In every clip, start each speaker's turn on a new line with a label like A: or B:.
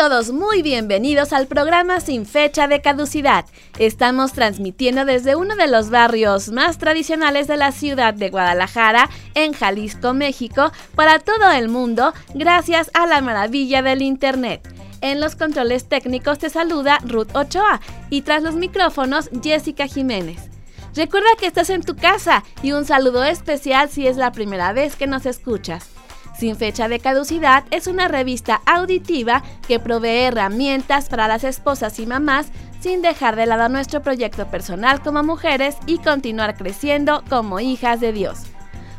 A: Todos muy bienvenidos al programa Sin Fecha de Caducidad. Estamos transmitiendo desde uno de los barrios más tradicionales de la ciudad de Guadalajara, en Jalisco, México, para todo el mundo, gracias a la maravilla del Internet. En los controles técnicos te saluda Ruth Ochoa y tras los micrófonos Jessica Jiménez. Recuerda que estás en tu casa y un saludo especial si es la primera vez que nos escuchas. Sin fecha de caducidad es una revista auditiva que provee herramientas para las esposas y mamás sin dejar de lado nuestro proyecto personal como mujeres y continuar creciendo como hijas de Dios.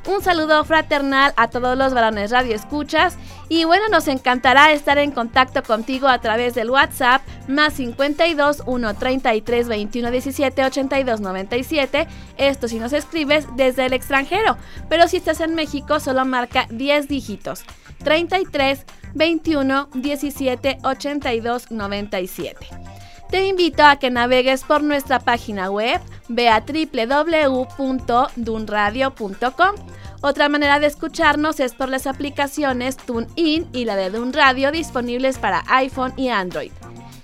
A: Un saludo fraternal a todos los varones radio escuchas y bueno, nos encantará estar en contacto contigo a través del WhatsApp más 52 133 21 17 82 97. Esto si nos escribes desde el extranjero, pero si estás en México solo marca 10 dígitos. 33 21 17 82 97. Te invito a que navegues por nuestra página web, www.dunradio.com. Otra manera de escucharnos es por las aplicaciones TuneIn y la de Dun Radio disponibles para iPhone y Android.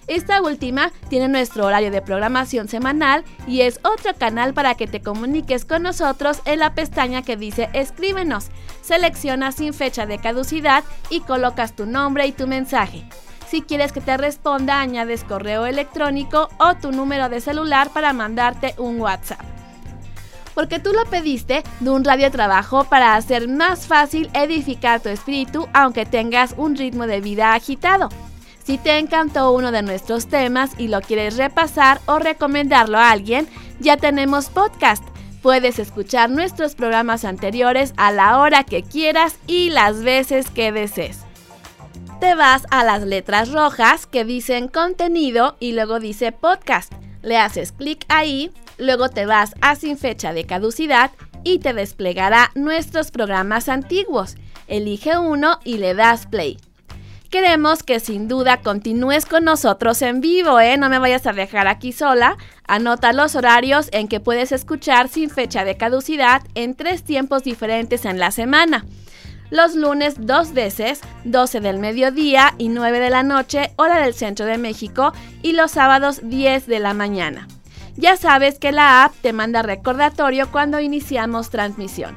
A: Esta última tiene nuestro horario de programación semanal y es otro canal para que te comuniques con nosotros en la pestaña que dice Escríbenos. Seleccionas sin fecha de caducidad y colocas tu nombre y tu mensaje. Si quieres que te responda, añades correo electrónico o tu número de celular para mandarte un WhatsApp. Porque tú lo pediste de un radio trabajo para hacer más fácil edificar tu espíritu aunque tengas un ritmo de vida agitado. Si te encantó uno de nuestros temas y lo quieres repasar o recomendarlo a alguien, ya tenemos podcast. Puedes escuchar nuestros programas anteriores a la hora que quieras y las veces que desees te vas a las letras rojas que dicen contenido y luego dice podcast. Le haces clic ahí, luego te vas a sin fecha de caducidad y te desplegará nuestros programas antiguos. Elige uno y le das play. Queremos que sin duda continúes con nosotros en vivo, ¿eh? No me vayas a dejar aquí sola. Anota los horarios en que puedes escuchar sin fecha de caducidad en tres tiempos diferentes en la semana los lunes dos veces, 12 del mediodía y 9 de la noche, hora del centro de México, y los sábados 10 de la mañana. Ya sabes que la app te manda recordatorio cuando iniciamos transmisión.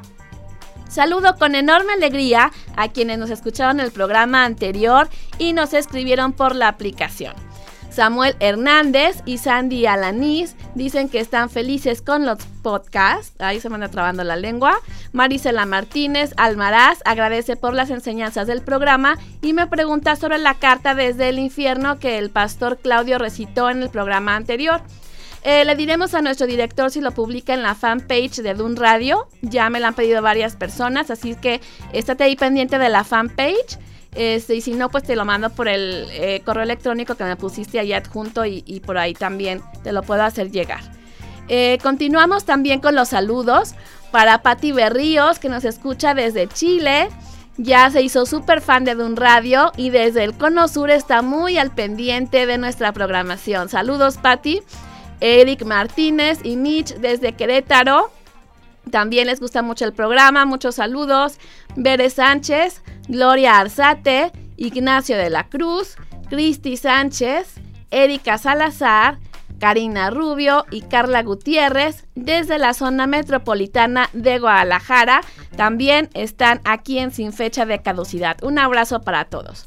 A: Saludo con enorme alegría a quienes nos escucharon el programa anterior y nos escribieron por la aplicación. Samuel Hernández y Sandy Alanís dicen que están felices con los podcasts. Ahí se me anda trabando la lengua. Marisela Martínez Almaraz agradece por las enseñanzas del programa y me pregunta sobre la carta desde el infierno que el pastor Claudio recitó en el programa anterior. Eh, le diremos a nuestro director si lo publica en la fanpage de Dun Radio. Ya me la han pedido varias personas, así que estate ahí pendiente de la fanpage. Este, y si no, pues te lo mando por el eh, correo electrónico que me pusiste ahí adjunto y, por ahí también te lo puedo hacer llegar. Eh, continuamos también con los saludos para Patti Berríos, que nos escucha desde Chile. Ya se hizo súper fan de Dun Radio y desde el Cono Sur está muy al pendiente de nuestra programación. Saludos, Patti. Eric Martínez y Mitch desde Querétaro. También les gusta mucho el programa, muchos saludos. Bere Sánchez, Gloria Arzate, Ignacio de la Cruz, Cristi Sánchez, Erika Salazar, Karina Rubio y Carla Gutiérrez desde la zona metropolitana de Guadalajara. También están aquí en Sin Fecha de Caducidad. Un abrazo para todos.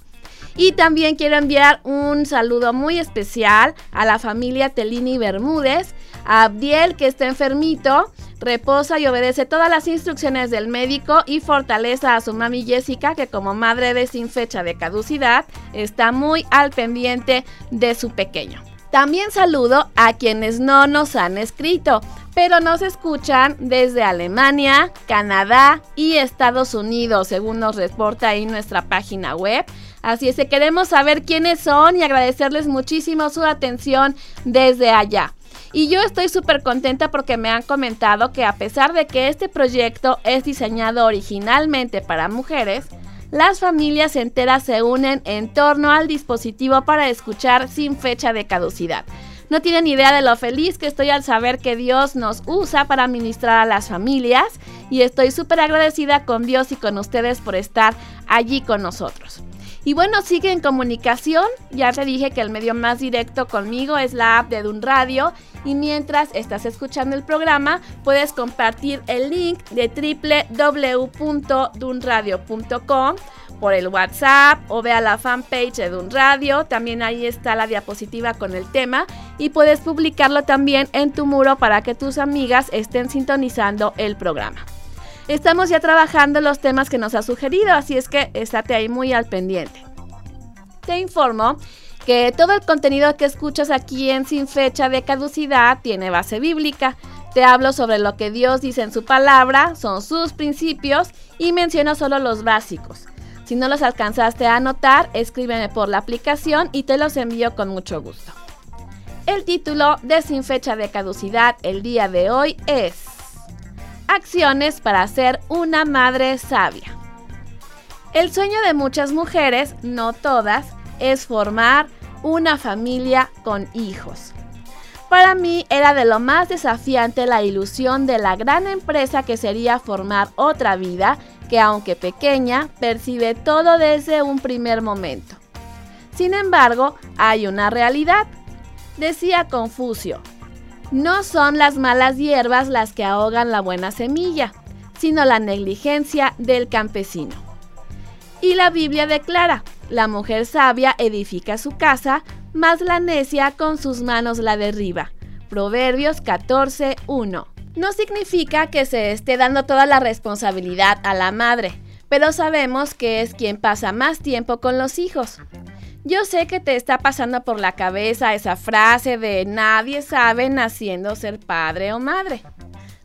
A: Y también quiero enviar un saludo muy especial a la familia Telini Bermúdez, a Abdiel que está enfermito, Reposa y obedece todas las instrucciones del médico y fortaleza a su mami Jessica, que como madre de sin fecha de caducidad, está muy al pendiente de su pequeño. También saludo a quienes no nos han escrito, pero nos escuchan desde Alemania, Canadá y Estados Unidos, según nos reporta ahí nuestra página web. Así es que queremos saber quiénes son y agradecerles muchísimo su atención desde allá. Y yo estoy súper contenta porque me han comentado que a pesar de que este proyecto es diseñado originalmente para mujeres, las familias enteras se unen en torno al dispositivo para escuchar sin fecha de caducidad. No tienen idea de lo feliz que estoy al saber que Dios nos usa para ministrar a las familias y estoy súper agradecida con Dios y con ustedes por estar allí con nosotros. Y bueno, sigue en comunicación. Ya te dije que el medio más directo conmigo es la app de Dun Radio. Y mientras estás escuchando el programa, puedes compartir el link de www.dunradio.com por el WhatsApp o ve a la fanpage de Dun Radio. También ahí está la diapositiva con el tema. Y puedes publicarlo también en tu muro para que tus amigas estén sintonizando el programa. Estamos ya trabajando los temas que nos ha sugerido, así es que estate ahí muy al pendiente. Te informo que todo el contenido que escuchas aquí en Sin Fecha de Caducidad tiene base bíblica. Te hablo sobre lo que Dios dice en su palabra, son sus principios y menciono solo los básicos. Si no los alcanzaste a anotar, escríbeme por la aplicación y te los envío con mucho gusto. El título de Sin Fecha de Caducidad el día de hoy es Acciones para ser una madre sabia. El sueño de muchas mujeres, no todas, es formar una familia con hijos. Para mí era de lo más desafiante la ilusión de la gran empresa que sería formar otra vida que aunque pequeña, percibe todo desde un primer momento. Sin embargo, hay una realidad. Decía Confucio, no son las malas hierbas las que ahogan la buena semilla, sino la negligencia del campesino. Y la Biblia declara, la mujer sabia edifica su casa, mas la necia con sus manos la derriba. Proverbios 14.1. No significa que se esté dando toda la responsabilidad a la madre, pero sabemos que es quien pasa más tiempo con los hijos. Yo sé que te está pasando por la cabeza esa frase de nadie sabe naciendo ser padre o madre.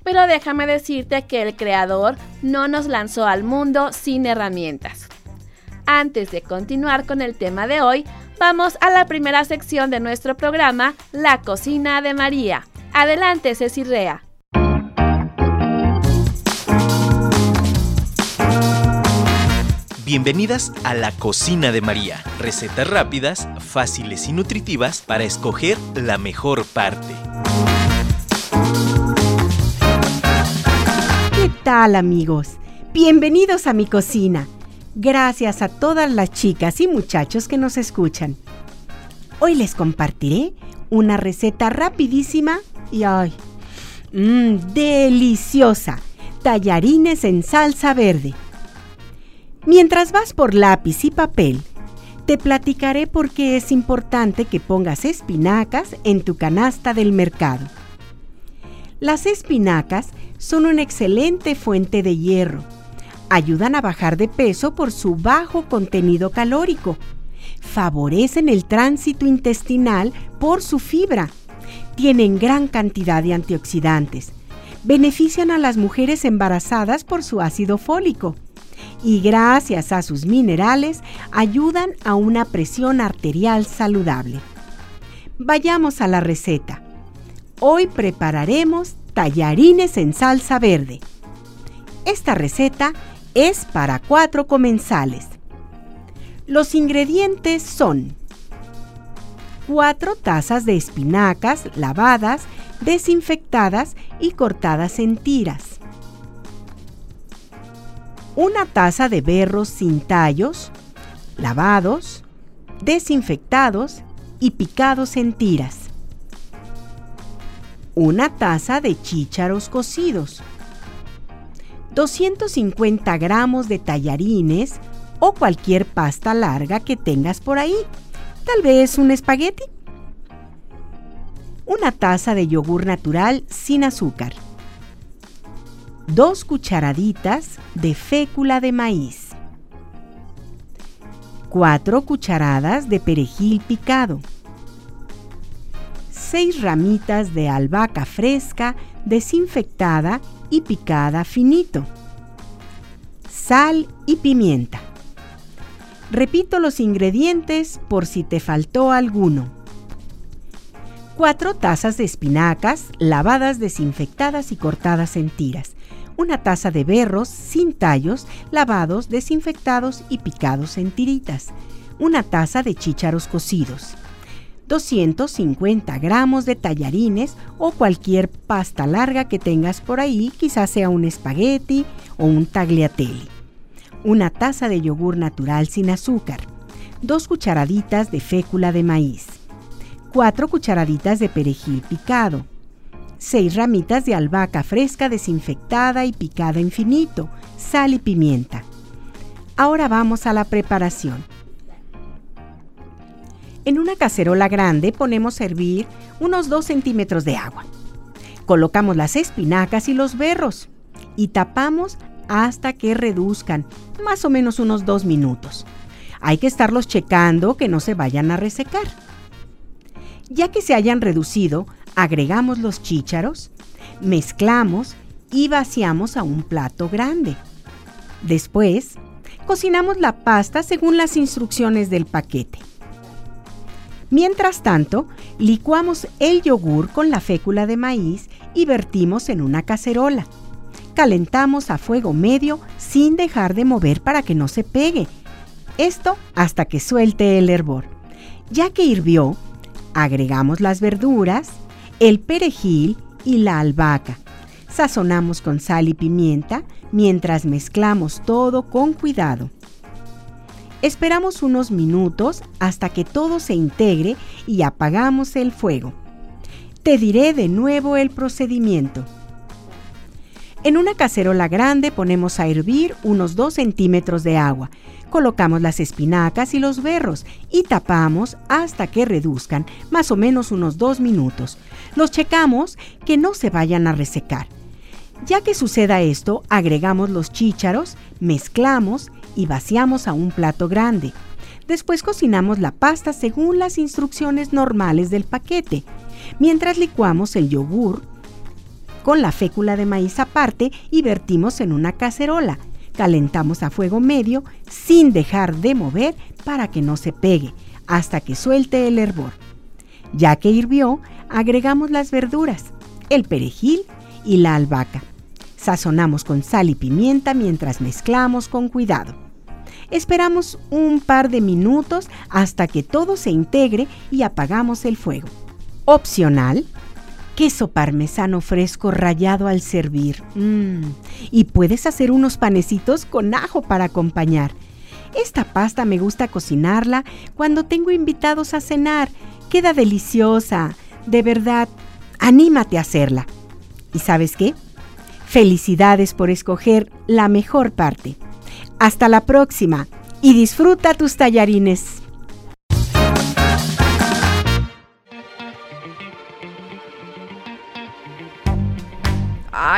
A: Pero déjame decirte que el Creador no nos lanzó al mundo sin herramientas. Antes de continuar con el tema de hoy, vamos a la primera sección de nuestro programa, La Cocina de María. Adelante, Ceci
B: Bienvenidas a la cocina de María. Recetas rápidas, fáciles y nutritivas para escoger la mejor parte.
C: ¿Qué tal amigos? Bienvenidos a mi cocina. Gracias a todas las chicas y muchachos que nos escuchan. Hoy les compartiré una receta rapidísima y ay, mmm, deliciosa. Tallarines en salsa verde. Mientras vas por lápiz y papel, te platicaré por qué es importante que pongas espinacas en tu canasta del mercado. Las espinacas son una excelente fuente de hierro. Ayudan a bajar de peso por su bajo contenido calórico. Favorecen el tránsito intestinal por su fibra. Tienen gran cantidad de antioxidantes. Benefician a las mujeres embarazadas por su ácido fólico y gracias a sus minerales ayudan a una presión arterial saludable. Vayamos a la receta. Hoy prepararemos tallarines en salsa verde. Esta receta es para cuatro comensales. Los ingredientes son 4 tazas de espinacas lavadas, desinfectadas y cortadas en tiras una taza de berros sin tallos, lavados, desinfectados y picados en tiras. Una taza de chícharos cocidos. 250 gramos de tallarines o cualquier pasta larga que tengas por ahí. Tal vez un espagueti. Una taza de yogur natural sin azúcar. 2 cucharaditas de fécula de maíz, 4 cucharadas de perejil picado, 6 ramitas de albahaca fresca desinfectada y picada finito, sal y pimienta. Repito los ingredientes por si te faltó alguno. 4 tazas de espinacas lavadas, desinfectadas y cortadas en tiras. Una taza de berros sin tallos, lavados, desinfectados y picados en tiritas. Una taza de chícharos cocidos. 250 gramos de tallarines o cualquier pasta larga que tengas por ahí, quizás sea un espagueti o un tagliatelle. Una taza de yogur natural sin azúcar. Dos cucharaditas de fécula de maíz. 4 cucharaditas de perejil picado. 6 ramitas de albahaca fresca desinfectada y picada infinito, sal y pimienta. Ahora vamos a la preparación. En una cacerola grande ponemos a hervir unos 2 centímetros de agua. Colocamos las espinacas y los berros y tapamos hasta que reduzcan, más o menos unos 2 minutos. Hay que estarlos checando que no se vayan a resecar. Ya que se hayan reducido, agregamos los chícharos, mezclamos y vaciamos a un plato grande. Después, cocinamos la pasta según las instrucciones del paquete. Mientras tanto, licuamos el yogur con la fécula de maíz y vertimos en una cacerola. Calentamos a fuego medio sin dejar de mover para que no se pegue. Esto hasta que suelte el hervor. Ya que hirvió, agregamos las verduras, el perejil y la albahaca. Sazonamos con sal y pimienta mientras mezclamos todo con cuidado. Esperamos unos minutos hasta que todo se integre y apagamos el fuego. Te diré de nuevo el procedimiento. En una cacerola grande ponemos a hervir unos 2 centímetros de agua. Colocamos las espinacas y los berros y tapamos hasta que reduzcan más o menos unos 2 minutos. Los checamos que no se vayan a resecar. Ya que suceda esto, agregamos los chícharos, mezclamos y vaciamos a un plato grande. Después cocinamos la pasta según las instrucciones normales del paquete, mientras licuamos el yogur con la fécula de maíz aparte y vertimos en una cacerola. Calentamos a fuego medio sin dejar de mover para que no se pegue, hasta que suelte el hervor. Ya que hirvió, agregamos las verduras, el perejil y la albahaca. Sazonamos con sal y pimienta mientras mezclamos con cuidado. Esperamos un par de minutos hasta que todo se integre y apagamos el fuego. Opcional, queso parmesano fresco rallado al servir. Mm, y puedes hacer unos panecitos con ajo para acompañar. Esta pasta me gusta cocinarla cuando tengo invitados a cenar. Queda deliciosa. De verdad, anímate a hacerla. ¿Y sabes qué? Felicidades por escoger la mejor parte. Hasta la próxima y disfruta tus tallarines.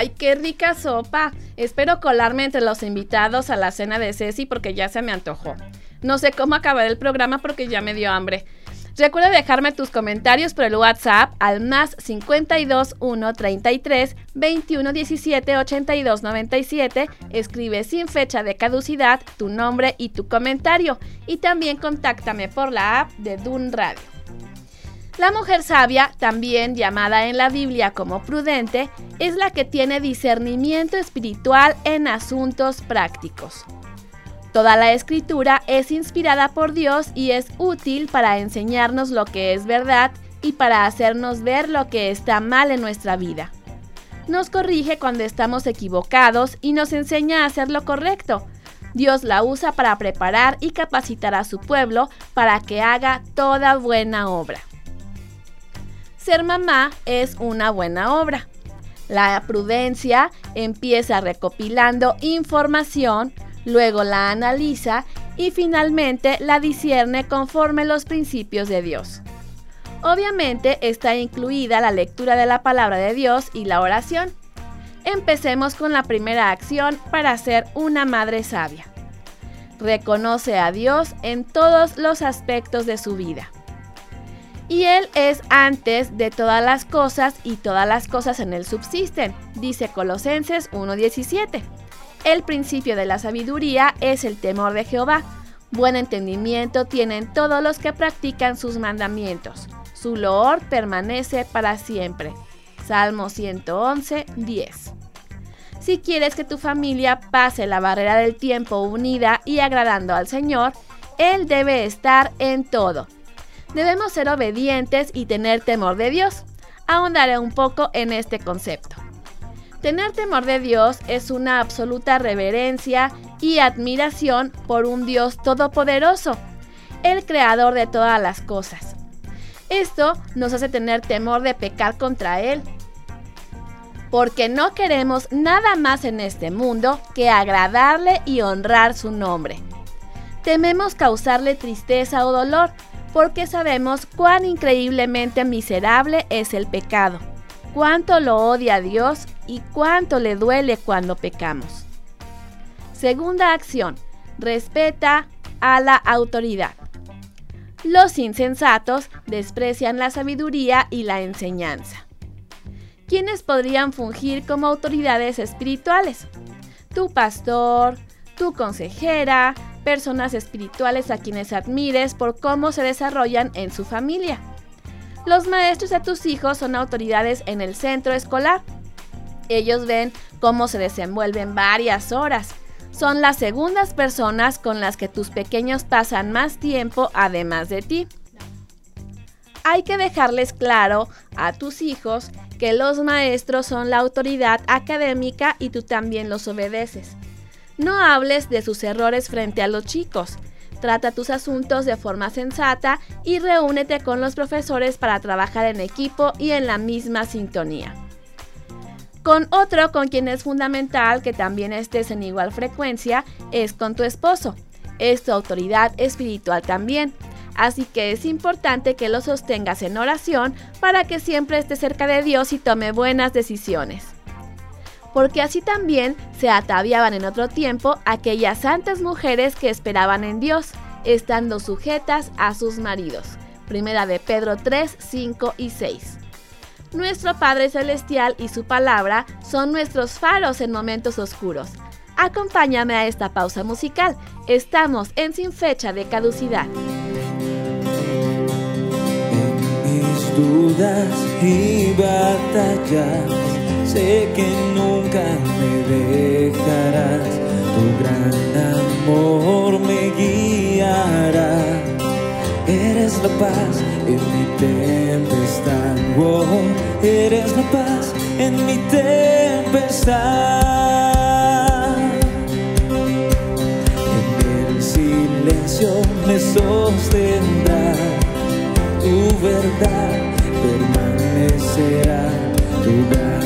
A: ¡Ay, qué rica sopa! Espero colarme entre los invitados a la cena de Ceci porque ya se me antojó. No sé cómo acabar el programa porque ya me dio hambre. Recuerda dejarme tus comentarios por el WhatsApp al más 52 1 33 21 17 82 97. Escribe sin fecha de caducidad tu nombre y tu comentario. Y también contáctame por la app de Dun Radio. La mujer sabia, también llamada en la Biblia como prudente, es la que tiene discernimiento espiritual en asuntos prácticos. Toda la escritura es inspirada por Dios y es útil para enseñarnos lo que es verdad y para hacernos ver lo que está mal en nuestra vida. Nos corrige cuando estamos equivocados y nos enseña a hacer lo correcto. Dios la usa para preparar y capacitar a su pueblo para que haga toda buena obra. Ser mamá es una buena obra. La prudencia empieza recopilando información, luego la analiza y finalmente la discierne conforme los principios de Dios. Obviamente está incluida la lectura de la palabra de Dios y la oración. Empecemos con la primera acción para ser una madre sabia. Reconoce a Dios en todos los aspectos de su vida. Y Él es antes de todas las cosas y todas las cosas en Él subsisten, dice Colosenses 1.17. El principio de la sabiduría es el temor de Jehová. Buen entendimiento tienen todos los que practican sus mandamientos. Su loor permanece para siempre. Salmo 111, 10. Si quieres que tu familia pase la barrera del tiempo unida y agradando al Señor, Él debe estar en todo debemos ser obedientes y tener temor de Dios. Ahondaré un poco en este concepto. Tener temor de Dios es una absoluta reverencia y admiración por un Dios todopoderoso, el creador de todas las cosas. Esto nos hace tener temor de pecar contra Él, porque no queremos nada más en este mundo que agradarle y honrar su nombre. Tememos causarle tristeza o dolor, porque sabemos cuán increíblemente miserable es el pecado, cuánto lo odia Dios y cuánto le duele cuando pecamos. Segunda acción, respeta a la autoridad. Los insensatos desprecian la sabiduría y la enseñanza. ¿Quiénes podrían fungir como autoridades espirituales? Tu pastor, tu consejera, personas espirituales a quienes admires por cómo se desarrollan en su familia. Los maestros de tus hijos son autoridades en el centro escolar. Ellos ven cómo se desenvuelven varias horas. Son las segundas personas con las que tus pequeños pasan más tiempo además de ti. Hay que dejarles claro a tus hijos que los maestros son la autoridad académica y tú también los obedeces. No hables de sus errores frente a los chicos. Trata tus asuntos de forma sensata y reúnete con los profesores para trabajar en equipo y en la misma sintonía. Con otro con quien es fundamental que también estés en igual frecuencia es con tu esposo. Es tu autoridad espiritual también. Así que es importante que lo sostengas en oración para que siempre esté cerca de Dios y tome buenas decisiones porque así también se ataviaban en otro tiempo aquellas santas mujeres que esperaban en Dios, estando sujetas a sus maridos. Primera de Pedro 3, 5 y 6. Nuestro Padre Celestial y su palabra son nuestros faros en momentos oscuros. Acompáñame a esta pausa musical. Estamos en Sin Fecha de Caducidad.
D: En mis dudas y batallas sé que nunca me dejarás, tu gran amor me guiará. Eres la paz en mi tempestad, oh, eres la paz en mi tempestad. En el silencio me sostendrá, tu verdad permanecerá, tu gran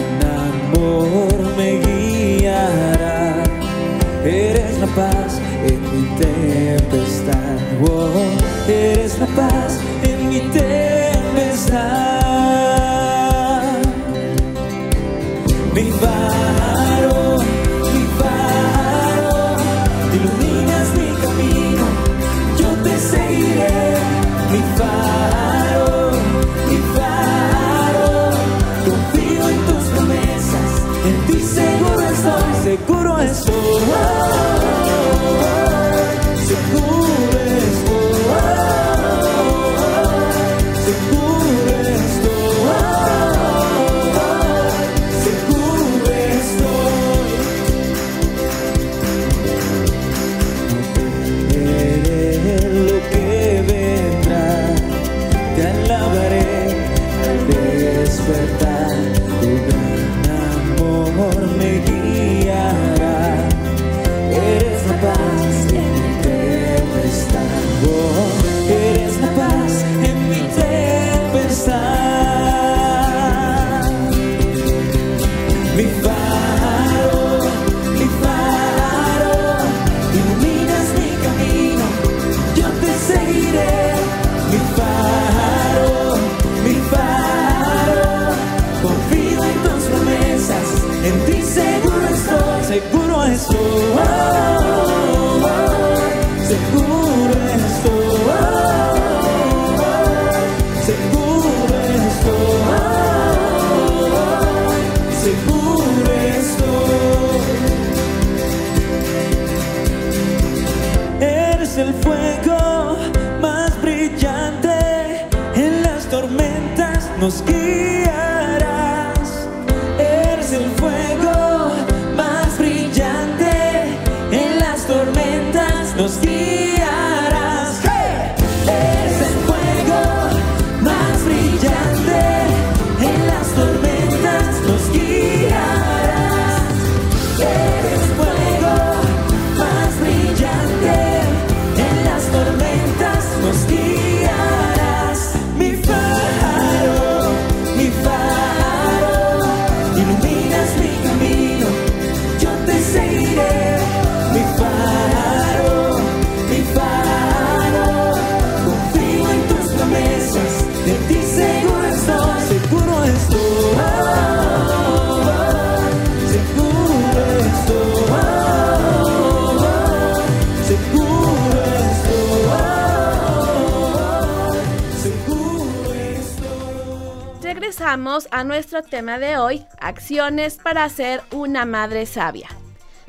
A: a nuestro tema de hoy, acciones para ser una madre sabia.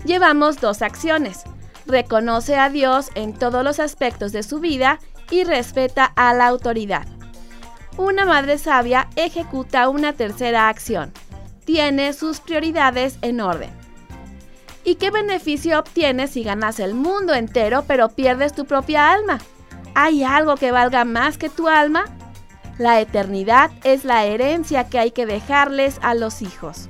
A: Llevamos dos acciones. Reconoce a Dios en todos los aspectos de su vida y respeta a la autoridad. Una madre sabia ejecuta una tercera acción. Tiene sus prioridades en orden. ¿Y qué beneficio obtienes si ganas el mundo entero pero pierdes tu propia alma? ¿Hay algo que valga más que tu alma? La eternidad es la herencia que hay que dejarles a los hijos.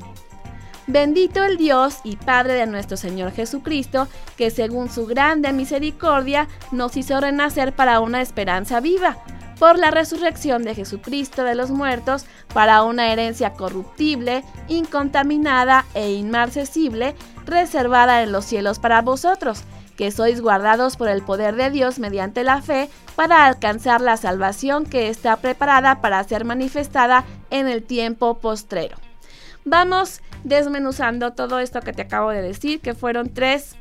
A: Bendito el Dios y Padre de nuestro Señor Jesucristo, que según su grande misericordia nos hizo renacer para una esperanza viva, por la resurrección de Jesucristo de los muertos, para una herencia corruptible, incontaminada e inmarcesible, reservada en los cielos para vosotros, que sois guardados por el poder de Dios mediante la fe, para alcanzar la salvación que está preparada para ser manifestada en el tiempo postrero. Vamos desmenuzando todo esto que te acabo de decir, que fueron tres,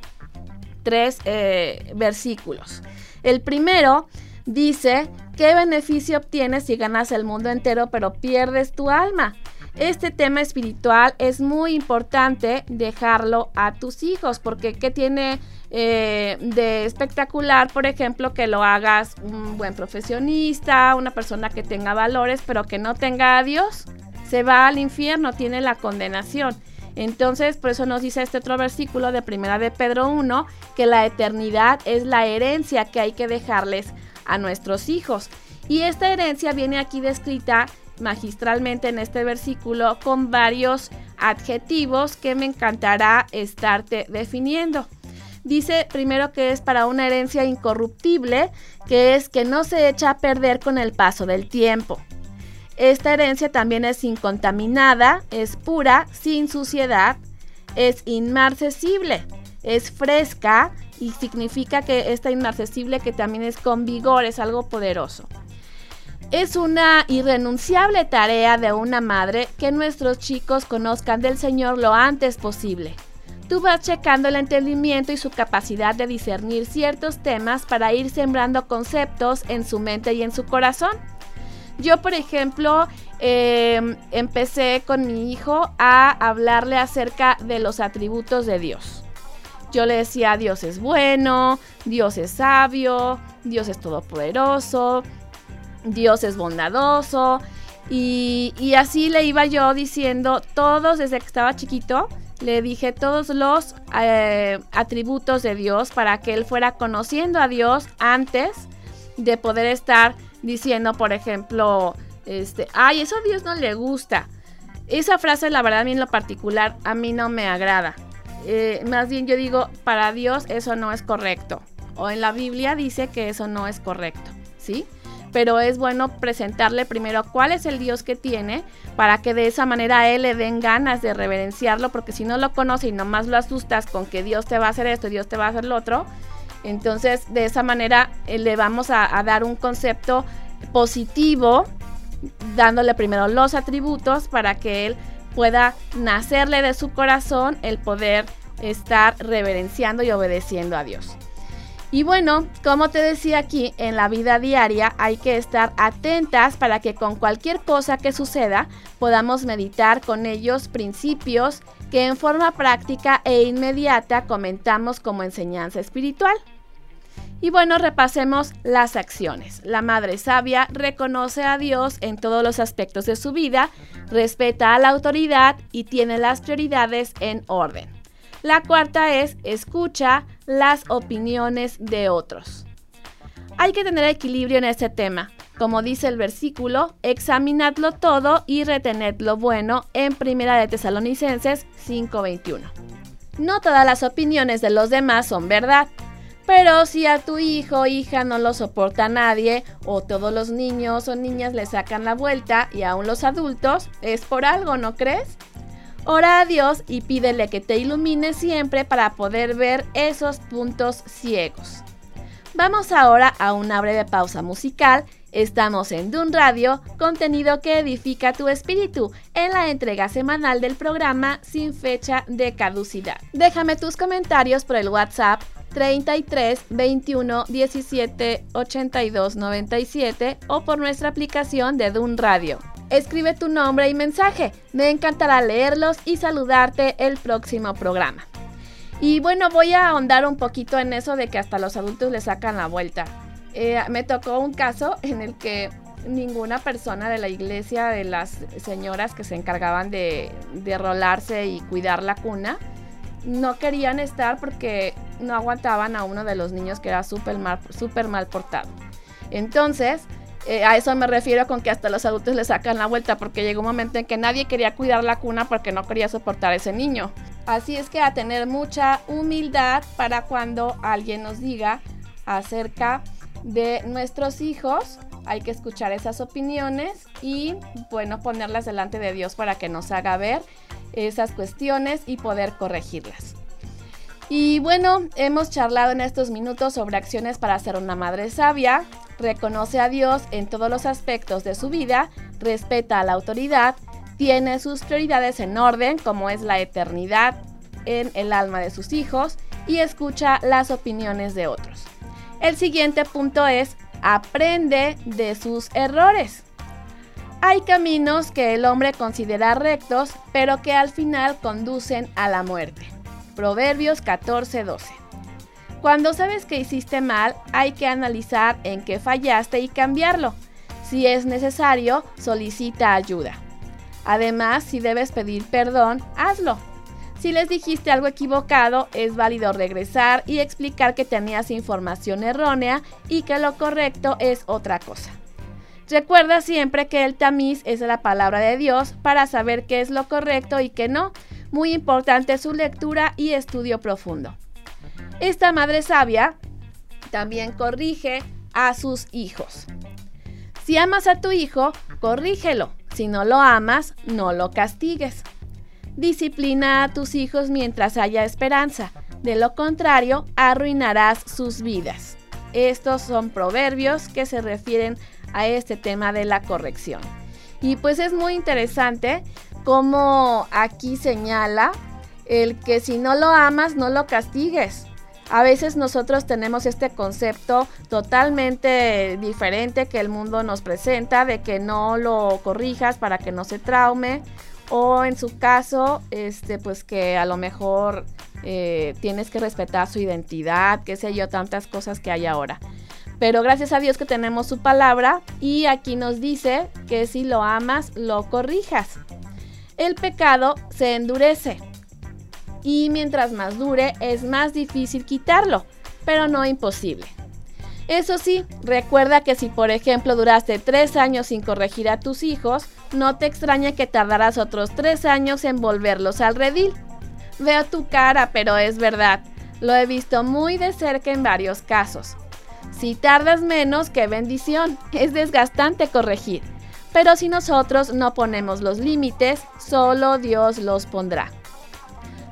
A: tres eh, versículos. El primero dice, ¿qué beneficio obtienes si ganas el mundo entero pero pierdes tu alma? Este tema espiritual es muy importante dejarlo a tus hijos, porque ¿qué tiene eh, de espectacular, por ejemplo, que lo hagas un buen profesionista, una persona que tenga valores, pero que no tenga a Dios? Se va al infierno, tiene la condenación. Entonces, por eso nos dice este otro versículo de Primera de Pedro 1, que la eternidad es la herencia que hay que dejarles a nuestros hijos. Y esta herencia viene aquí descrita magistralmente en este versículo con varios adjetivos que me encantará estarte definiendo. Dice primero que es para una herencia incorruptible, que es que no se echa a perder con el paso del tiempo. Esta herencia también es incontaminada, es pura, sin suciedad, es inmarcesible, es fresca y significa que está inmarcesible que también es con vigor, es algo poderoso. Es una irrenunciable tarea de una madre que nuestros chicos conozcan del Señor lo antes posible. Tú vas checando el entendimiento y su capacidad de discernir ciertos temas para ir sembrando conceptos en su mente y en su corazón. Yo, por ejemplo, eh, empecé con mi hijo a hablarle acerca de los atributos de Dios. Yo le decía, Dios es bueno, Dios es sabio, Dios es todopoderoso, Dios es bondadoso. Y, y así le iba yo diciendo todos desde que estaba chiquito. Le dije todos los eh, atributos de Dios para que él fuera conociendo a Dios antes de poder estar diciendo, por ejemplo, este, ay, eso a Dios no le gusta. Esa frase, la verdad, a mí en lo particular, a mí no me agrada. Eh, más bien yo digo, para Dios eso no es correcto. O en la Biblia dice que eso no es correcto, ¿sí? Pero es bueno presentarle primero cuál es el Dios que tiene para que de esa manera a él le den ganas de reverenciarlo, porque si no lo conoce y nomás lo asustas con que Dios te va a hacer esto y Dios te va a hacer lo otro, entonces de esa manera eh, le vamos a, a dar un concepto positivo, dándole primero los atributos para que él pueda nacerle de su corazón el poder estar reverenciando y obedeciendo a Dios. Y bueno, como te decía aquí, en la vida diaria hay que estar atentas para que con cualquier cosa que suceda podamos meditar con ellos principios que en forma práctica e inmediata comentamos como enseñanza espiritual. Y bueno, repasemos las acciones. La Madre Sabia reconoce a Dios en todos los aspectos de su vida, respeta a la autoridad y tiene las prioridades en orden. La cuarta es escucha las opiniones de otros. Hay que tener equilibrio en este tema. Como dice el versículo, examinadlo todo y retened lo bueno en Primera de Tesalonicenses 5:21. No todas las opiniones de los demás son verdad, pero si a tu hijo o hija no lo soporta nadie, o todos los niños o niñas le sacan la vuelta y aún los adultos, es por algo, ¿no crees? Ora a Dios y pídele que te ilumine siempre para poder ver esos puntos ciegos. Vamos ahora a una breve pausa musical. Estamos en Dun Radio, contenido que edifica tu espíritu, en la entrega semanal del programa sin fecha de caducidad. Déjame tus comentarios por el WhatsApp 33 21 17 82 97 o por nuestra aplicación de Dun Radio. Escribe tu nombre y mensaje. Me encantará leerlos y saludarte el próximo programa. Y bueno, voy a ahondar un poquito en eso de que hasta los adultos le sacan la vuelta. Eh, me tocó un caso en el que ninguna persona de la iglesia, de las señoras que se encargaban de, de rolarse y cuidar la cuna, no querían estar porque no aguantaban a uno de los niños que era súper mal, super mal portado. Entonces, eh, a eso me refiero con que hasta los adultos le sacan la vuelta porque llegó un momento en que nadie quería cuidar la cuna porque no quería soportar a ese niño. Así es que a tener mucha humildad para cuando alguien nos diga acerca de nuestros hijos, hay que escuchar esas opiniones y bueno, ponerlas delante de Dios para que nos haga ver esas cuestiones y poder corregirlas. Y bueno, hemos charlado en estos minutos sobre acciones para ser una madre sabia, reconoce a Dios en todos los aspectos de su vida, respeta a la autoridad, tiene sus prioridades en orden, como es la eternidad en el alma de sus hijos, y escucha las opiniones de otros. El siguiente punto es, aprende de sus errores. Hay caminos que el hombre considera rectos, pero que al final conducen a la muerte. Proverbios 14:12. Cuando sabes que hiciste mal, hay que analizar en qué fallaste y cambiarlo. Si es necesario, solicita ayuda. Además, si debes pedir perdón, hazlo. Si les dijiste algo equivocado, es válido regresar y explicar que tenías información errónea y que lo correcto es otra cosa. Recuerda siempre que el tamiz es la palabra de Dios para saber qué es lo correcto y qué no. Muy importante su lectura y estudio profundo. Esta madre sabia también corrige a sus hijos. Si amas a tu hijo, corrígelo. Si no lo amas, no lo castigues. Disciplina a tus hijos mientras haya esperanza. De lo contrario, arruinarás sus vidas. Estos son proverbios que se refieren a este tema de la corrección. Y pues es muy interesante como aquí señala el que si no lo amas, no lo castigues. A veces nosotros tenemos este concepto totalmente diferente que el mundo nos presenta, de que no lo corrijas para que no se traume, o en su caso, este, pues que a lo mejor eh, tienes que respetar su identidad, qué sé yo, tantas cosas que hay ahora. Pero gracias a Dios que tenemos su palabra y aquí nos dice que si lo amas, lo corrijas. El pecado se endurece y mientras más dure es más difícil quitarlo, pero no imposible. Eso sí, recuerda que si por ejemplo duraste tres años sin corregir a tus hijos, no te extraña que tardarás otros tres años en volverlos al redil. Veo tu cara, pero es verdad. Lo he visto muy de cerca en varios casos. Si tardas menos, qué bendición. Es desgastante corregir. Pero si nosotros no ponemos los límites, solo Dios los pondrá.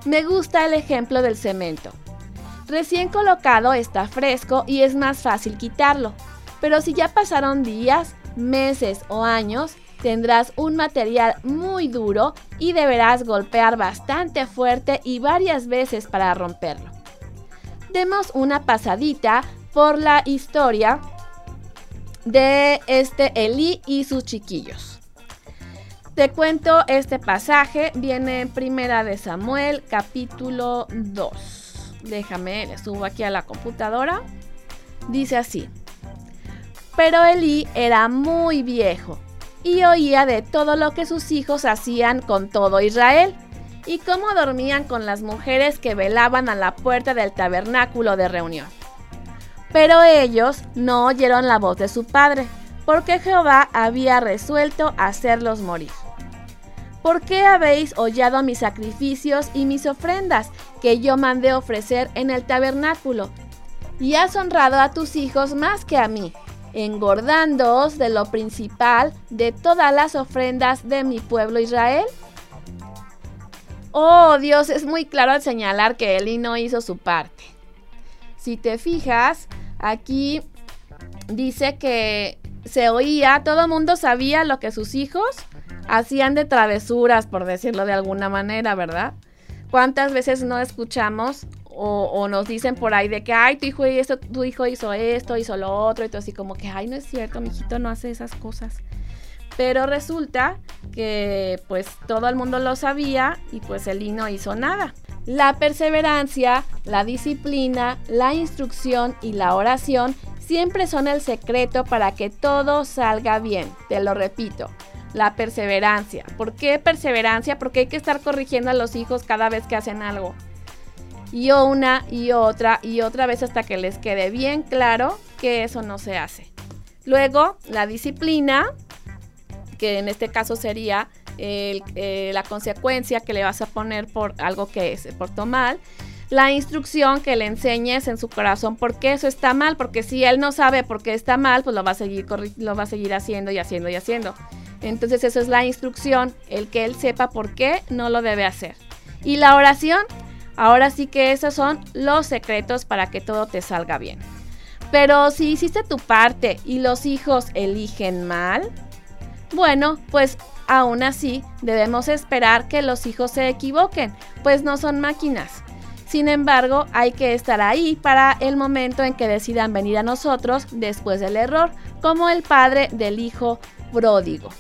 A: Me gusta el ejemplo del cemento. Recién colocado está fresco y es más fácil quitarlo. Pero si ya pasaron días, meses o años, tendrás un material muy duro y deberás golpear bastante fuerte y varias veces para romperlo. Demos una pasadita por la historia de este Elí y sus chiquillos. Te cuento este pasaje, viene en Primera de Samuel, capítulo 2. Déjame, le subo aquí a la computadora. Dice así. Pero Elí era muy viejo y oía de todo lo que sus hijos hacían con todo Israel y cómo dormían con las mujeres que velaban a la puerta del tabernáculo de reunión. Pero ellos no oyeron la voz de su padre, porque Jehová había resuelto hacerlos morir. ¿Por qué habéis hollado mis sacrificios y mis ofrendas que yo mandé ofrecer en el tabernáculo? Y has honrado a tus hijos más que a mí, engordándoos de lo principal de todas las ofrendas de mi pueblo Israel. Oh Dios, es muy claro al señalar que Eli no hizo su parte. Si te fijas, aquí dice que se oía, todo el mundo sabía lo que sus hijos hacían de travesuras, por decirlo de alguna manera, ¿verdad? ¿Cuántas veces no escuchamos o, nos dicen por ahí de que, ay, tu hijo, tu hijo hizo esto, hizo lo otro, y todo así como que, ay, no es cierto, mi hijito no hace esas cosas. Pero resulta que pues todo el mundo lo sabía y pues él no hizo nada. La perseverancia, la disciplina, la instrucción y la oración siempre son el secreto para que todo salga bien. Te lo repito, la perseverancia. ¿Por qué perseverancia? Porque hay que estar corrigiendo a los hijos cada vez que hacen algo. Y una y otra y otra vez hasta que les quede bien claro que eso no se hace. Luego, la disciplina, que en este caso sería eh, la consecuencia que le vas a poner por algo que se portó mal la instrucción que le enseñes en su corazón por qué eso está mal, porque si él no sabe por qué está mal, pues lo va a seguir, lo va a seguir haciendo y haciendo y haciendo. Entonces eso es la instrucción, el que él sepa por qué no lo debe hacer. Y la oración, ahora sí que esos son los secretos para que todo te salga bien. Pero si hiciste tu parte y los hijos eligen mal, bueno, pues aún así debemos esperar que los hijos se equivoquen, pues no son máquinas. Sin embargo, hay que estar ahí para el momento en que decidan venir a nosotros después del error, como el padre del hijo pródigo.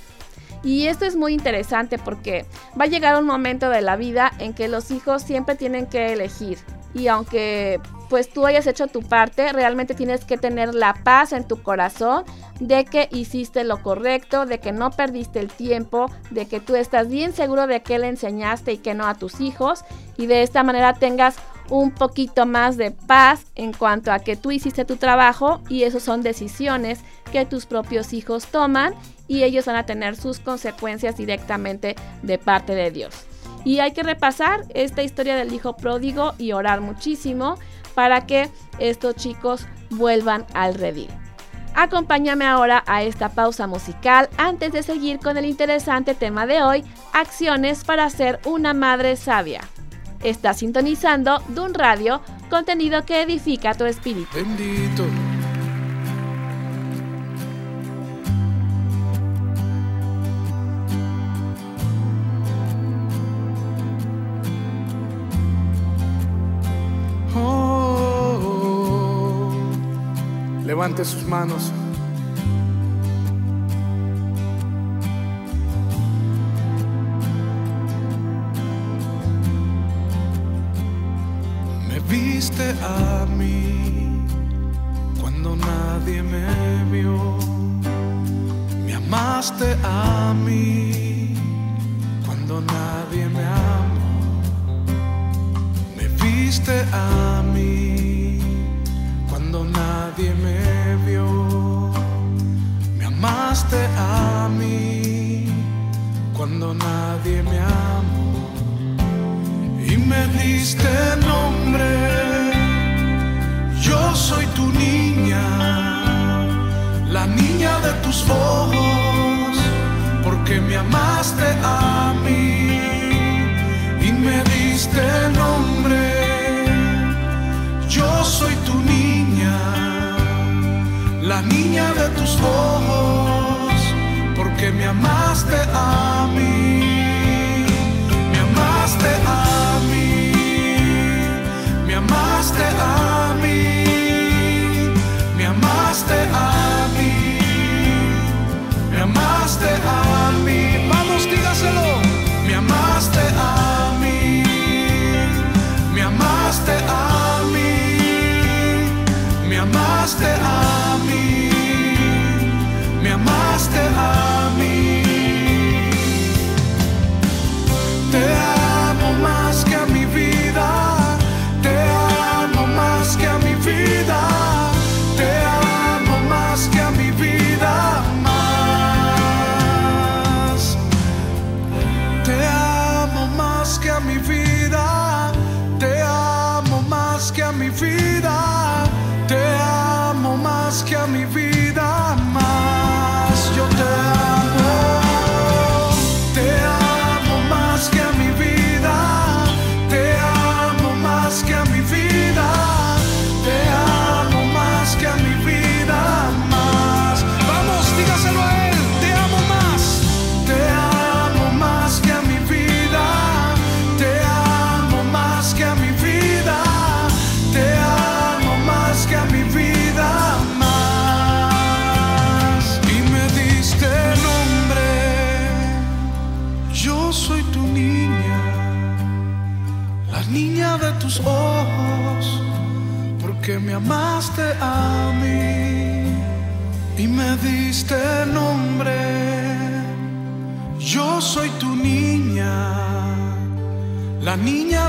A: Y esto es muy interesante porque va a llegar un momento de la vida en que los hijos siempre tienen que elegir. Y aunque pues tú hayas hecho tu parte, realmente tienes que tener la paz en tu corazón de que hiciste lo correcto, de que no perdiste el tiempo, de que tú estás bien seguro de que le enseñaste y que no a tus hijos y de esta manera tengas un poquito más de paz en cuanto a que tú hiciste tu trabajo y eso son decisiones que tus propios hijos toman y ellos van a tener sus consecuencias directamente de parte de Dios. Y hay que repasar esta historia del hijo pródigo y orar muchísimo para que estos chicos vuelvan al redil. Acompáñame ahora a esta pausa musical antes de seguir con el interesante tema de hoy, acciones para ser una madre sabia. Está sintonizando Dun Radio, contenido que edifica tu espíritu.
E: Bendito. Levante sus manos.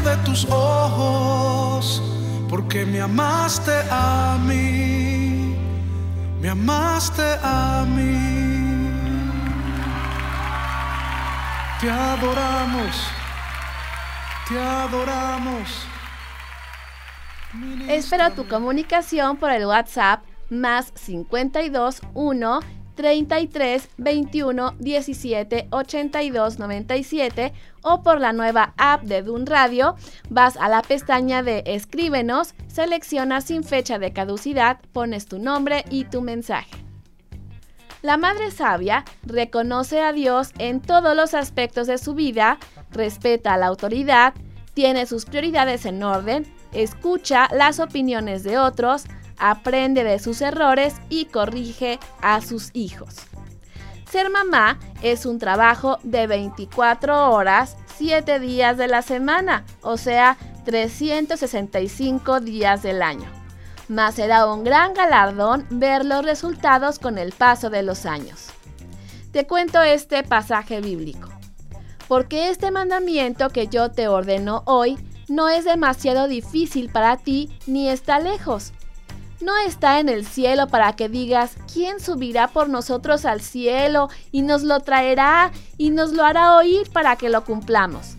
E: De tus ojos, porque me amaste a mí, me
F: amaste a mí. Te adoramos, te adoramos.
A: Espero tu comunicación por el WhatsApp más 52 1 33 21 17 82 97 o por la nueva app de Dun Radio. Vas a la pestaña de Escríbenos, seleccionas sin fecha de caducidad, pones tu nombre y tu mensaje. La Madre Sabia reconoce a Dios en todos los aspectos de su vida, respeta a la autoridad, tiene sus prioridades en orden, escucha las opiniones de otros, aprende de sus errores y corrige a sus hijos. Ser mamá es un trabajo de 24 horas, 7 días de la semana, o sea, 365 días del año. Mas será un gran galardón ver los resultados con el paso de los años. Te cuento este pasaje bíblico. Porque este mandamiento que yo te ordeno hoy no es demasiado difícil para ti ni está lejos. No está en el cielo para que digas, ¿quién subirá por nosotros al cielo y nos lo traerá y nos lo hará oír para que lo cumplamos?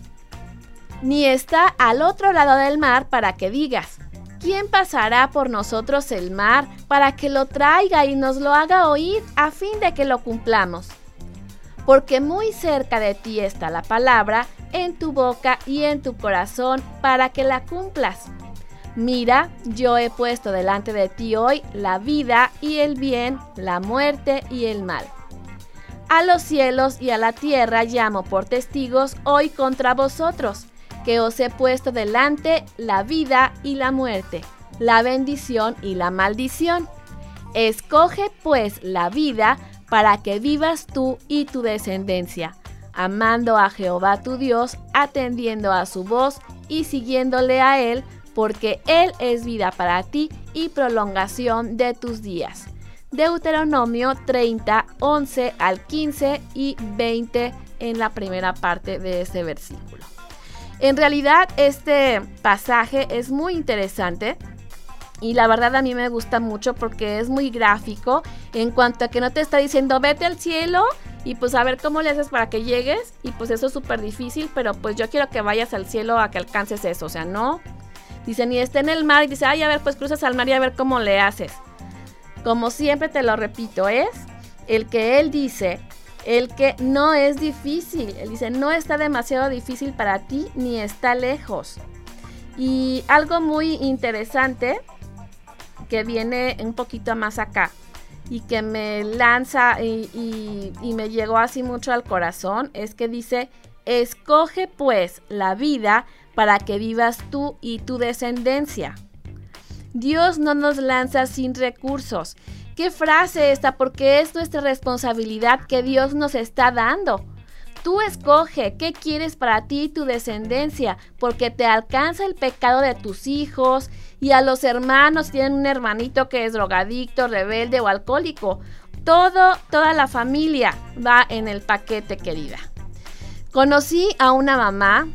A: Ni está al otro lado del mar para que digas, ¿quién pasará por nosotros el mar para que lo traiga y nos lo haga oír a fin de que lo cumplamos? Porque muy cerca de ti está la palabra, en tu boca y en tu corazón, para que la cumplas. Mira, yo he puesto delante de ti hoy la vida y el bien, la muerte y el mal. A los cielos y a la tierra llamo por testigos hoy contra vosotros, que os he puesto delante la vida y la muerte, la bendición y la maldición. Escoge pues la vida para que vivas tú y tu descendencia, amando a Jehová tu Dios, atendiendo a su voz y siguiéndole a Él, porque Él es vida para ti y prolongación de tus días. Deuteronomio 30, 11 al 15 y 20 en la primera parte de este versículo. En realidad este pasaje es muy interesante y la verdad a mí me gusta mucho porque es muy gráfico en cuanto a que no te está diciendo vete al cielo y pues a ver cómo le haces para que llegues y pues eso es súper difícil, pero pues yo quiero que vayas al cielo a que alcances eso, o sea, no. Dice, ni está en el mar y dice, ay, a ver, pues cruzas al mar y a ver cómo le haces. Como siempre te lo repito, es el que él dice, el que no es difícil. Él dice, no está demasiado difícil para ti ni está lejos. Y algo muy interesante que viene un poquito más acá, y que me lanza y, y me llegó así mucho al corazón es que dice, escoge pues la vida para que vivas tú y tu descendencia. Dios no nos lanza sin recursos. ¿Qué frase esta? Porque es nuestra responsabilidad que Dios nos está dando. Tú escoge qué quieres para ti y tu descendencia, porque te alcanza el pecado de tus hijos y a los hermanos tienen un hermanito que es drogadicto, rebelde o alcohólico. Todo, toda la familia va en el paquete, querida. Conocí a una mamá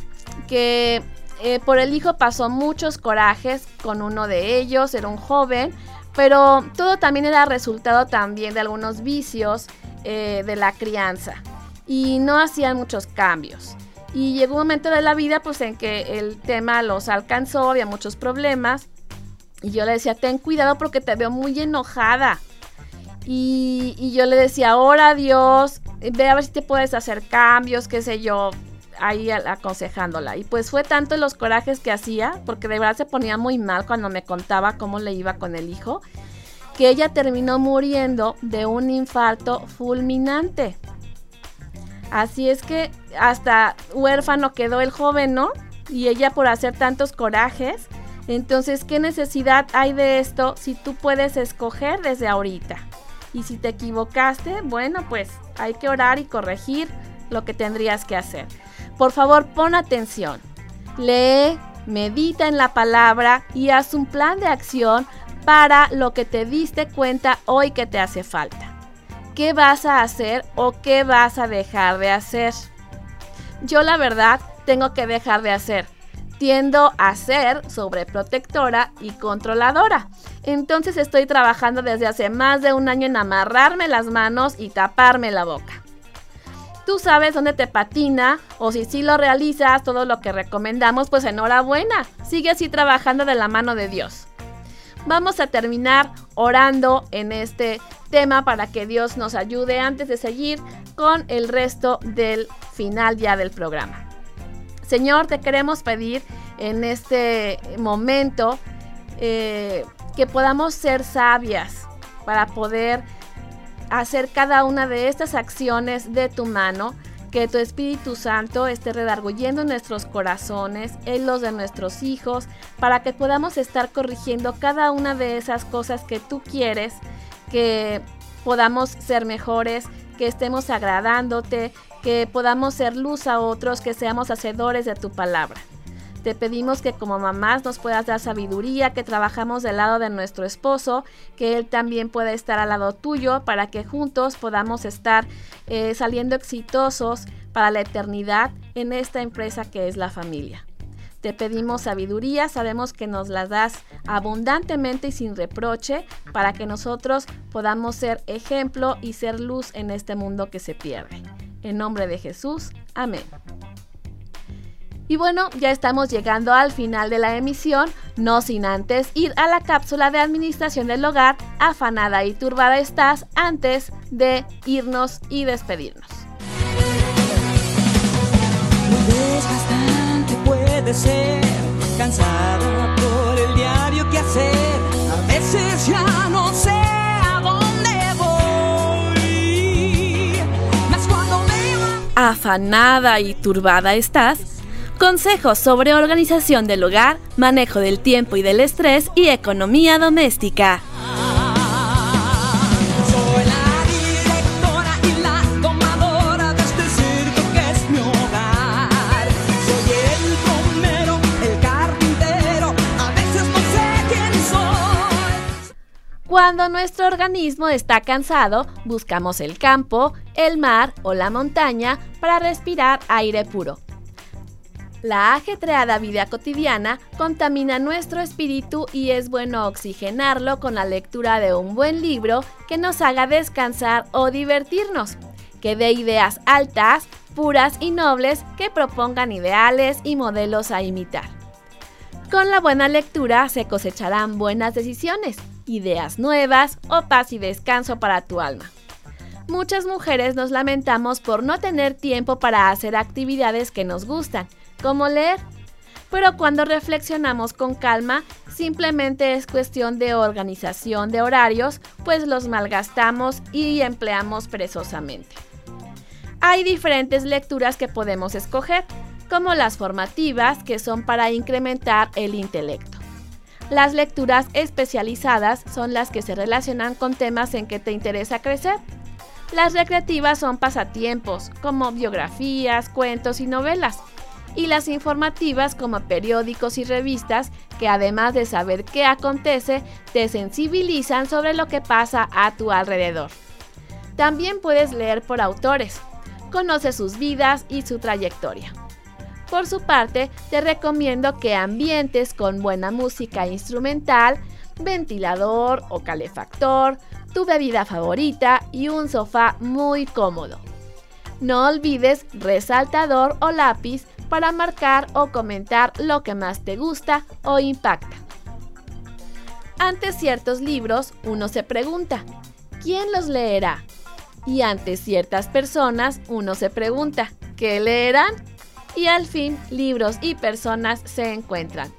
A: que eh, por el hijo pasó muchos corajes con uno de ellos, era un joven, pero todo también era resultado también de algunos vicios eh, de la crianza y no hacían muchos cambios. Y llegó un momento de la vida pues en que el tema los alcanzó, había muchos problemas. Y yo le decía, ten cuidado porque te veo muy enojada. Y, yo le decía, ahora Dios, ve a ver si te puedes hacer cambios, qué sé yo, ahí aconsejándola. Y pues fue tanto los corajes que hacía, porque de verdad se ponía muy mal cuando me contaba cómo le iba con el hijo, que ella terminó muriendo de un infarto fulminante. Así es que hasta huérfano quedó el joven, ¿no? Y ella por hacer tantos corajes. Entonces, ¿qué necesidad hay de esto si tú puedes escoger desde ahorita? Y si te equivocaste, bueno, pues hay que orar y corregir lo que tendrías que hacer. Por favor, pon atención. Lee, medita en la palabra y haz un plan de acción para lo que te diste cuenta hoy que te hace falta qué vas a hacer o qué vas a dejar de hacer. Yo la verdad tengo que dejar de hacer. Tiendo a ser sobreprotectora y controladora. Entonces estoy trabajando desde hace más de un año en amarrarme las manos y taparme la boca. Tú sabes dónde te patina o si sí lo realizas todo lo que recomendamos, pues enhorabuena. Sigue así trabajando de la mano de Dios. Vamos a terminar orando en este tema para que Dios nos ayude antes de seguir con el resto del final ya del programa. Señor, te queremos pedir en este momento eh, que podamos ser sabias para poder hacer cada una de estas acciones de tu mano que tu Espíritu Santo esté redarguyendo nuestros corazones, en los de nuestros hijos, para que podamos estar corrigiendo cada una de esas cosas que tú quieres, que podamos ser mejores, que estemos agradándote, que podamos ser luz a otros, que seamos hacedores de tu palabra. Te pedimos que como mamás nos puedas dar sabiduría, que trabajamos del lado de nuestro esposo, que él también pueda estar al lado tuyo para que juntos podamos estar eh, saliendo exitosos para la eternidad en esta empresa que es la familia. Te pedimos sabiduría, sabemos que nos la das abundantemente y sin reproche para que nosotros podamos ser ejemplo y ser luz en este mundo que se pierde. En nombre de Jesús, amén. Y bueno, ya estamos llegando al final de la emisión, no sin antes ir a la cápsula de administración del hogar, afanada y turbada estás antes de irnos y despedirnos.
G: bastante puede ser, cansada por el diario que hacer, a veces ya no sé a dónde voy. Mas cuando me...
A: Afanada y turbada estás, Consejos sobre organización del hogar, manejo del tiempo y del estrés y economía doméstica. Cuando nuestro organismo está cansado, buscamos el campo, el mar o la montaña para respirar aire puro. La ajetreada vida cotidiana contamina nuestro espíritu y es bueno oxigenarlo con la lectura de un buen libro que nos haga descansar o divertirnos, que dé ideas altas, puras y nobles que propongan ideales y modelos a imitar. Con la buena lectura se cosecharán buenas decisiones, ideas nuevas o paz y descanso para tu alma. Muchas mujeres nos lamentamos por no tener tiempo para hacer actividades que nos gustan como leer. Pero cuando reflexionamos con calma, simplemente es cuestión de organización de horarios, pues los malgastamos y empleamos perezosamente. Hay diferentes lecturas que podemos escoger, como las formativas, que son para incrementar el intelecto. Las lecturas especializadas son las que se relacionan con temas en que te interesa crecer. Las recreativas son pasatiempos, como biografías, cuentos y novelas. Y las informativas como periódicos y revistas que además de saber qué acontece, te sensibilizan sobre lo que pasa a tu alrededor. También puedes leer por autores. Conoce sus vidas y su trayectoria. Por su parte, te recomiendo que ambientes con buena música instrumental, ventilador o calefactor, tu bebida favorita y un sofá muy cómodo. No olvides resaltador o lápiz para marcar o comentar lo que más te gusta o impacta. Ante ciertos libros, uno se pregunta, ¿quién los leerá? Y ante ciertas personas, uno se pregunta, ¿qué leerán? y al fin libros y personas se encuentran.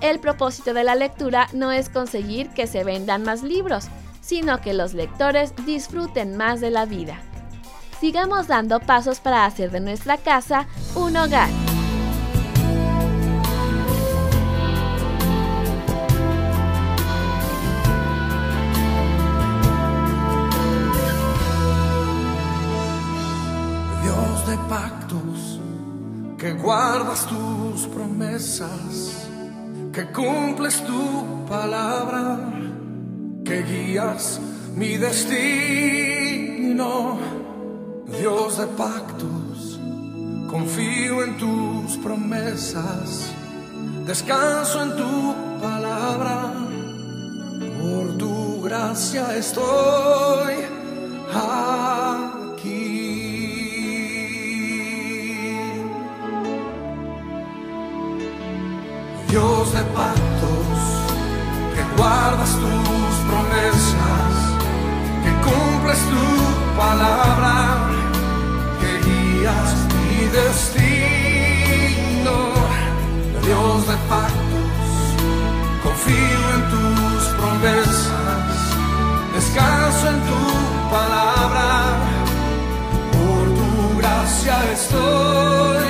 A: El propósito de la lectura no es conseguir que se vendan más libros, sino que los lectores disfruten más de la vida. Sigamos dando pasos para hacer de nuestra casa un hogar.
F: Dios de pactos que guardas tus promesas, que cumples tu palabra, que guías mi destino. Dios de pactos, confío en tus promesas, descanso en tu palabra, por tu gracia estoy aquí. Dios de pactos, que guardas tus promesas, que cumples tu palabra, guías mi destino. Dios de pactos, confío en tus promesas, descanso en tu palabra, por tu gracia estoy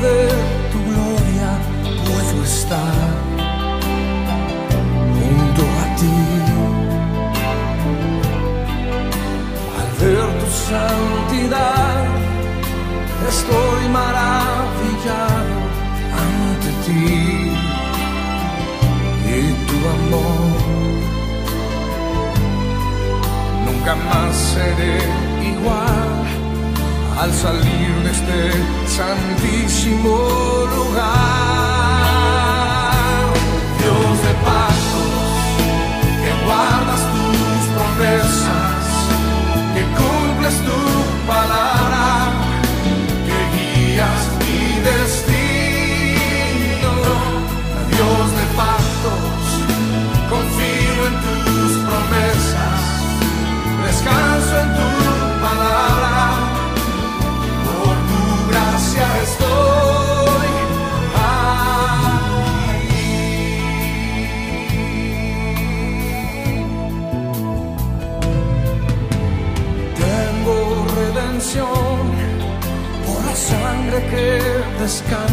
F: de tu gloria, puedo estar. Junto a ti. Al ver tu santidad, estoy maravillado ante ti. Y tu amor. Nunca más seré igual al salir de este santísimo lugar. Dios de pactos, que guardas tus promesas, que cumples tu palabra, que descansa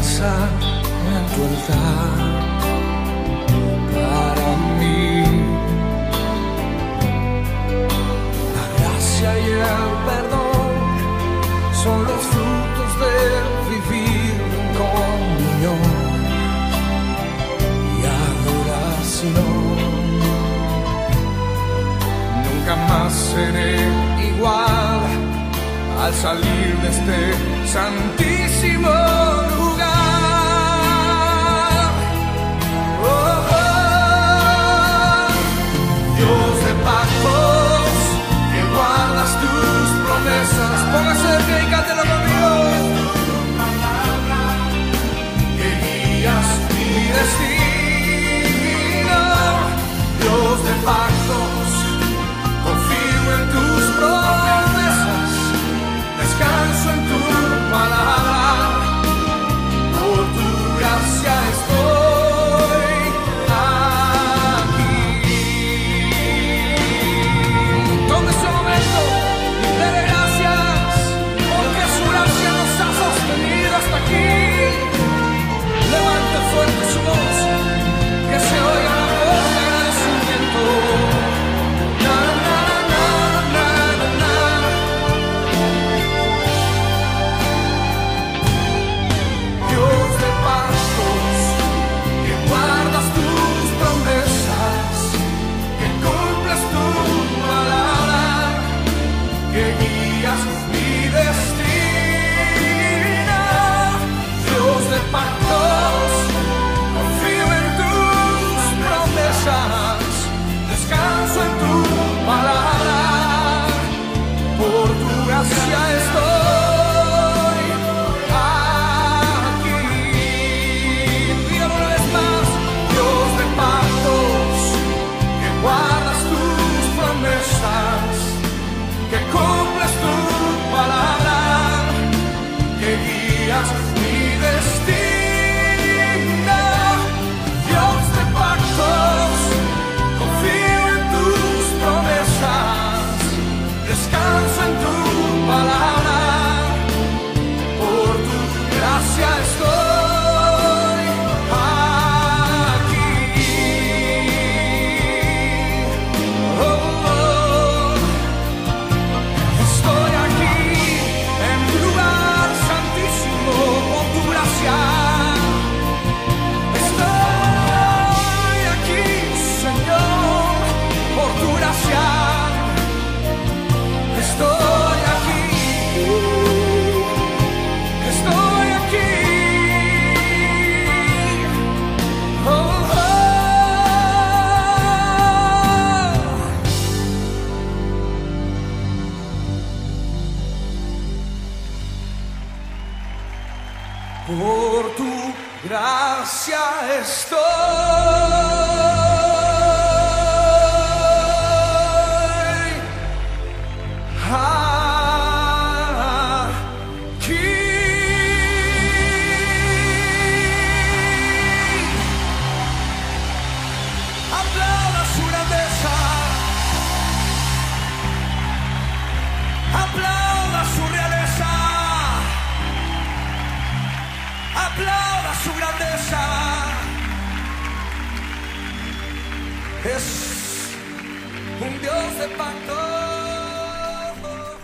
F: gracia estoy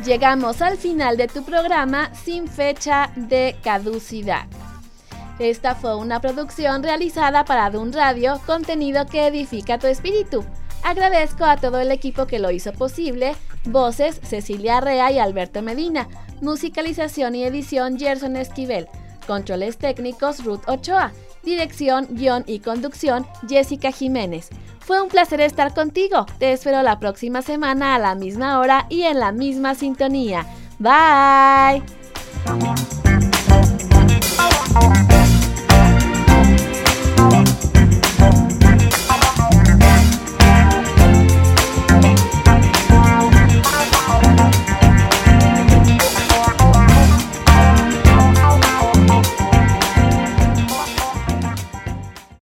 A: Llegamos al final de tu programa sin fecha de caducidad. Esta fue una producción realizada para Dun Radio, contenido que edifica tu espíritu. Agradezco a todo el equipo que lo hizo posible. Voces Cecilia Arrea y Alberto Medina. Musicalización y edición Gerson Esquivel. Controles técnicos Ruth Ochoa. Dirección, guion y conducción Jessica Jiménez. Fue un placer estar contigo. Te espero la próxima semana a la misma hora y en la misma sintonía. Bye.